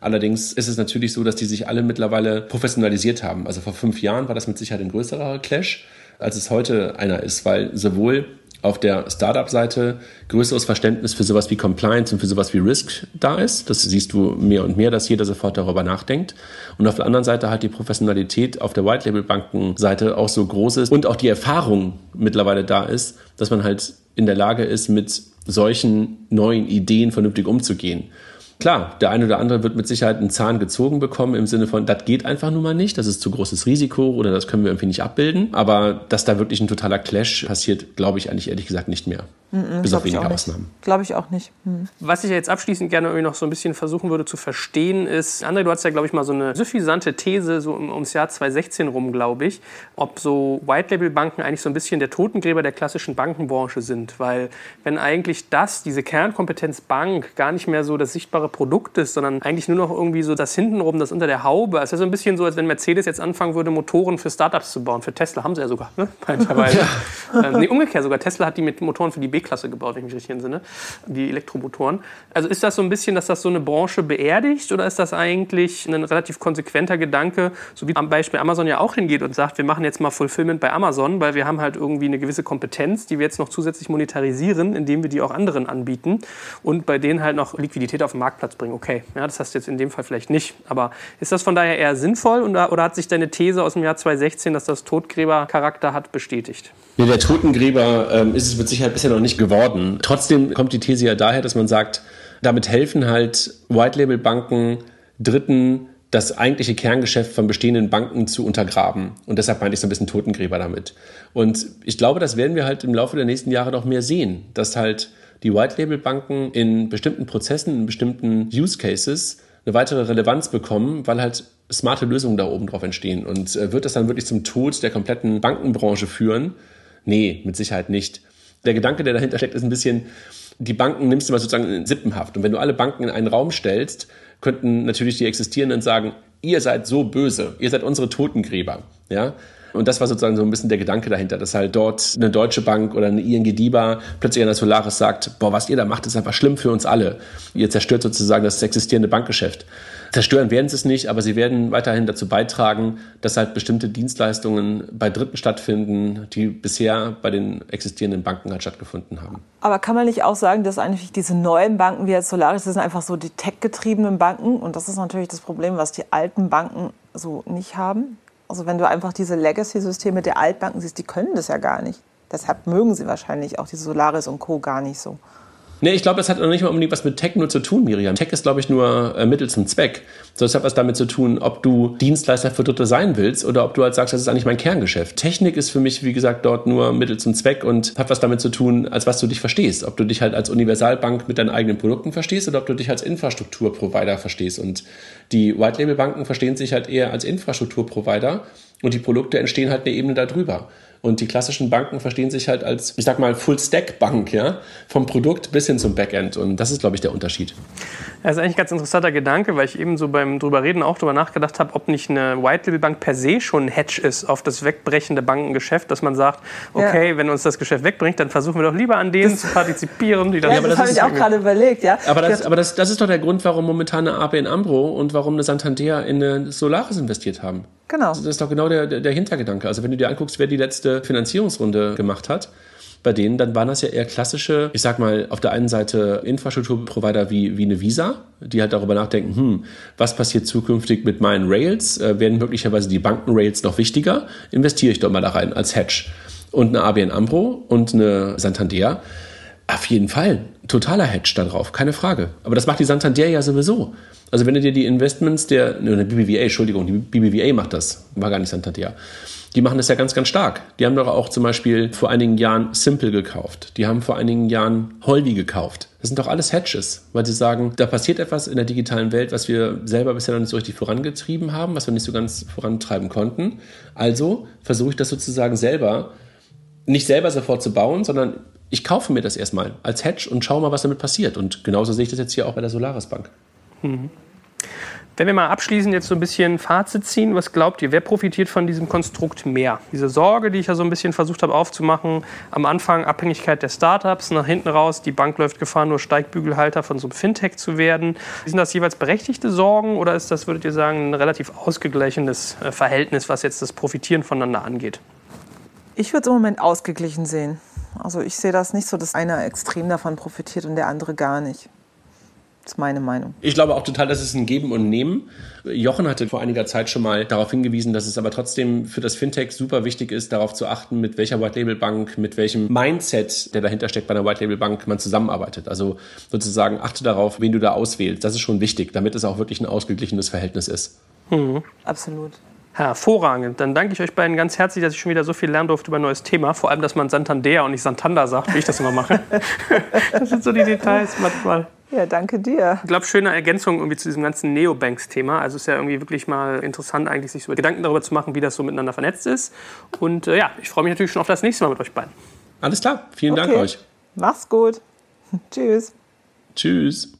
Allerdings ist es natürlich so, dass die sich alle mittlerweile professionalisiert haben. Also vor fünf Jahren war das mit Sicherheit ein größerer Clash, als es heute einer ist, weil sowohl auf der Startup-Seite größeres Verständnis für sowas wie Compliance und für sowas wie Risk da ist. Das siehst du mehr und mehr, dass jeder sofort darüber nachdenkt. Und auf der anderen Seite halt die Professionalität auf der White-Label-Banken-Seite auch so groß ist und auch die Erfahrung mittlerweile da ist, dass man halt in der Lage ist, mit solchen neuen Ideen vernünftig umzugehen. Klar, der eine oder andere wird mit Sicherheit einen Zahn gezogen bekommen im Sinne von, das geht einfach nun mal nicht, das ist zu großes Risiko oder das können wir irgendwie nicht abbilden. Aber dass da wirklich ein totaler Clash passiert, glaube ich eigentlich ehrlich gesagt nicht mehr. Mhm, Bis auf wenige Ausnahmen. Glaube ich auch nicht. Mhm. Was ich jetzt abschließend gerne irgendwie noch so ein bisschen versuchen würde zu verstehen, ist, André, du hast ja, glaube ich, mal so eine suffisante These so ums Jahr 2016 rum, glaube ich, ob so White-Label-Banken eigentlich so ein bisschen der Totengräber der klassischen Bankenbranche sind. Weil wenn eigentlich das, diese Kernkompetenz Bank, gar nicht mehr so das sichtbare Produkt ist, sondern eigentlich nur noch irgendwie so das hintenrum, das unter der Haube. Es ist ja so ein bisschen so, als wenn Mercedes jetzt anfangen würde, Motoren für Startups zu bauen. Für Tesla haben sie ja sogar, ne? (laughs) (laughs) Ja. Ähm, nee, umgekehrt sogar. Tesla hat die mit Motoren für die B-Klasse gebaut, wenn ich mich richtig entsinne. Die Elektromotoren. Also ist das so ein bisschen, dass das so eine Branche beerdigt oder ist das eigentlich ein relativ konsequenter Gedanke, so wie am Beispiel Amazon ja auch hingeht und sagt, wir machen jetzt mal Fulfillment bei Amazon, weil wir haben halt irgendwie eine gewisse Kompetenz, die wir jetzt noch zusätzlich monetarisieren, indem wir die auch anderen anbieten und bei denen halt noch Liquidität auf dem Marktplatz bringen. Okay, ja, das hast du jetzt in dem Fall vielleicht nicht. Aber ist das von daher eher sinnvoll oder, hat sich deine These aus dem Jahr 2016, dass das Totgräber-Charakter hat, bestätigt? Ja, der Totengräber ähm, ist es mit Sicherheit bisher noch nicht geworden. Trotzdem kommt die These ja daher, dass man sagt, damit helfen halt White-Label-Banken Dritten, das eigentliche Kerngeschäft von bestehenden Banken zu untergraben. Und deshalb meinte ich so ein bisschen Totengräber damit. Und ich glaube, das werden wir halt im Laufe der nächsten Jahre noch mehr sehen, dass halt die White-Label-Banken in bestimmten Prozessen, in bestimmten Use Cases eine weitere Relevanz bekommen, weil halt smarte Lösungen da oben drauf entstehen. Und äh, wird das dann wirklich zum Tod der kompletten Bankenbranche führen? Nee, mit Sicherheit nicht. Der Gedanke, der dahinter steckt, ist ein bisschen, die Banken nimmst du mal sozusagen in Sippenhaft. Und wenn du alle Banken in einen Raum stellst, könnten natürlich die Existierenden sagen, ihr seid so böse, ihr seid unsere Totengräber. Ja? Und das war sozusagen so ein bisschen der Gedanke dahinter, dass halt dort eine Deutsche Bank oder eine ING DIBA plötzlich an der Solaris sagt, boah, was ihr da macht, ist einfach schlimm für uns alle. Ihr zerstört sozusagen das existierende Bankgeschäft. Zerstören werden sie es nicht, aber sie werden weiterhin dazu beitragen, dass halt bestimmte Dienstleistungen bei Dritten stattfinden, die bisher bei den existierenden Banken halt stattgefunden haben. Aber kann man nicht auch sagen, dass eigentlich diese neuen Banken wie jetzt Solaris, das sind einfach so die tech-getriebenen Banken und das ist natürlich das Problem, was die alten Banken so nicht haben? Also wenn du einfach diese Legacy-Systeme der Altbanken siehst, die können das ja gar nicht. Deshalb mögen sie wahrscheinlich auch diese Solaris und Co. gar nicht so. Nee, ich glaube, es hat noch nicht mal unbedingt was mit Tech nur zu tun, Miriam. Tech ist, glaube ich, nur äh, Mittel zum Zweck. So, es hat was damit zu tun, ob du Dienstleister für Dritte sein willst oder ob du halt sagst, das ist eigentlich mein Kerngeschäft. Technik ist für mich, wie gesagt, dort nur Mittel zum Zweck und hat was damit zu tun, als was du dich verstehst. Ob du dich halt als Universalbank mit deinen eigenen Produkten verstehst oder ob du dich als Infrastrukturprovider verstehst. Und die White-Label-Banken verstehen sich halt eher als Infrastrukturprovider und die Produkte entstehen halt eine Ebene darüber. Und die klassischen Banken verstehen sich halt als, ich sag mal, Full-Stack-Bank, ja, vom Produkt bis hin zum Backend. Und das ist, glaube ich, der Unterschied. Das ist eigentlich ein ganz interessanter Gedanke, weil ich eben so beim drüber reden auch darüber nachgedacht habe, ob nicht eine White-Label-Bank per se schon ein Hedge ist auf das wegbrechende Bankengeschäft, dass man sagt, okay, ja. wenn uns das Geschäft wegbringt, dann versuchen wir doch lieber an denen das zu partizipieren, die dann. (laughs) Ja, aber das, das habe ich auch gerade überlegt, ja. Aber, das, aber das, das ist doch der Grund, warum momentan eine ABN Ambro und warum eine Santander in eine Solaris investiert haben. Genau. Das ist doch genau der, der, der Hintergedanke. Also wenn du dir anguckst, wer die letzte Finanzierungsrunde gemacht hat, bei denen, dann waren das ja eher klassische, ich sag mal, auf der einen Seite Infrastrukturprovider wie, wie eine Visa, die halt darüber nachdenken, hm, was passiert zukünftig mit meinen Rails? Äh, werden möglicherweise die Bankenrails noch wichtiger? Investiere ich doch mal da rein als Hedge. Und eine ABN Amro und eine Santander, auf jeden Fall, totaler Hedge da drauf, keine Frage. Aber das macht die Santander ja sowieso. Also wenn du dir die Investments der, ne, BBVA, Entschuldigung, die BBVA macht das, war gar nicht Santander. Die machen das ja ganz, ganz stark. Die haben doch auch zum Beispiel vor einigen Jahren Simple gekauft. Die haben vor einigen Jahren Holvi gekauft. Das sind doch alles Hedges, weil sie sagen, da passiert etwas in der digitalen Welt, was wir selber bisher noch nicht so richtig vorangetrieben haben, was wir nicht so ganz vorantreiben konnten. Also versuche ich das sozusagen selber, nicht selber sofort zu bauen, sondern ich kaufe mir das erstmal als Hedge und schaue mal, was damit passiert. Und genauso sehe ich das jetzt hier auch bei der Solaris Bank. Mhm. Wenn wir mal abschließend jetzt so ein bisschen Fazit ziehen, was glaubt ihr, wer profitiert von diesem Konstrukt mehr? Diese Sorge, die ich ja so ein bisschen versucht habe aufzumachen, am Anfang Abhängigkeit der Startups, nach hinten raus, die Bank läuft Gefahr, nur Steigbügelhalter von so einem Fintech zu werden. Sind das jeweils berechtigte Sorgen oder ist das, würdet ihr sagen, ein relativ ausgeglichenes äh, Verhältnis, was jetzt das Profitieren voneinander angeht? Ich würde es im Moment ausgeglichen sehen. Also ich sehe das nicht so, dass einer extrem davon profitiert und der andere gar nicht. Das ist meine Meinung. Ich glaube auch total, dass es ein Geben und Nehmen. Jochen hatte vor einiger Zeit schon mal darauf hingewiesen, dass es aber trotzdem für das Fintech super wichtig ist, darauf zu achten, mit welcher White Label Bank, mit welchem Mindset, der dahinter steckt bei einer White Label Bank, man zusammenarbeitet. Also sozusagen achte darauf, wen du da auswählst. Das ist schon wichtig, damit es auch wirklich ein ausgeglichenes Verhältnis ist. Mhm. Absolut. Hervorragend. Dann danke ich euch beiden ganz herzlich, dass ich schon wieder so viel lernen durfte über ein neues Thema. Vor allem, dass man Santander und nicht Santander sagt, wie ich das immer mache. (laughs) das sind so die Details manchmal. Ja, danke dir. Ich glaube, schöne Ergänzung irgendwie zu diesem ganzen Neobanks-Thema. Also es ist ja irgendwie wirklich mal interessant, eigentlich sich so Gedanken darüber zu machen, wie das so miteinander vernetzt ist. Und äh, ja, ich freue mich natürlich schon auf das nächste Mal mit euch beiden. Alles klar. Vielen okay. Dank euch. Mach's gut. (laughs) Tschüss. Tschüss.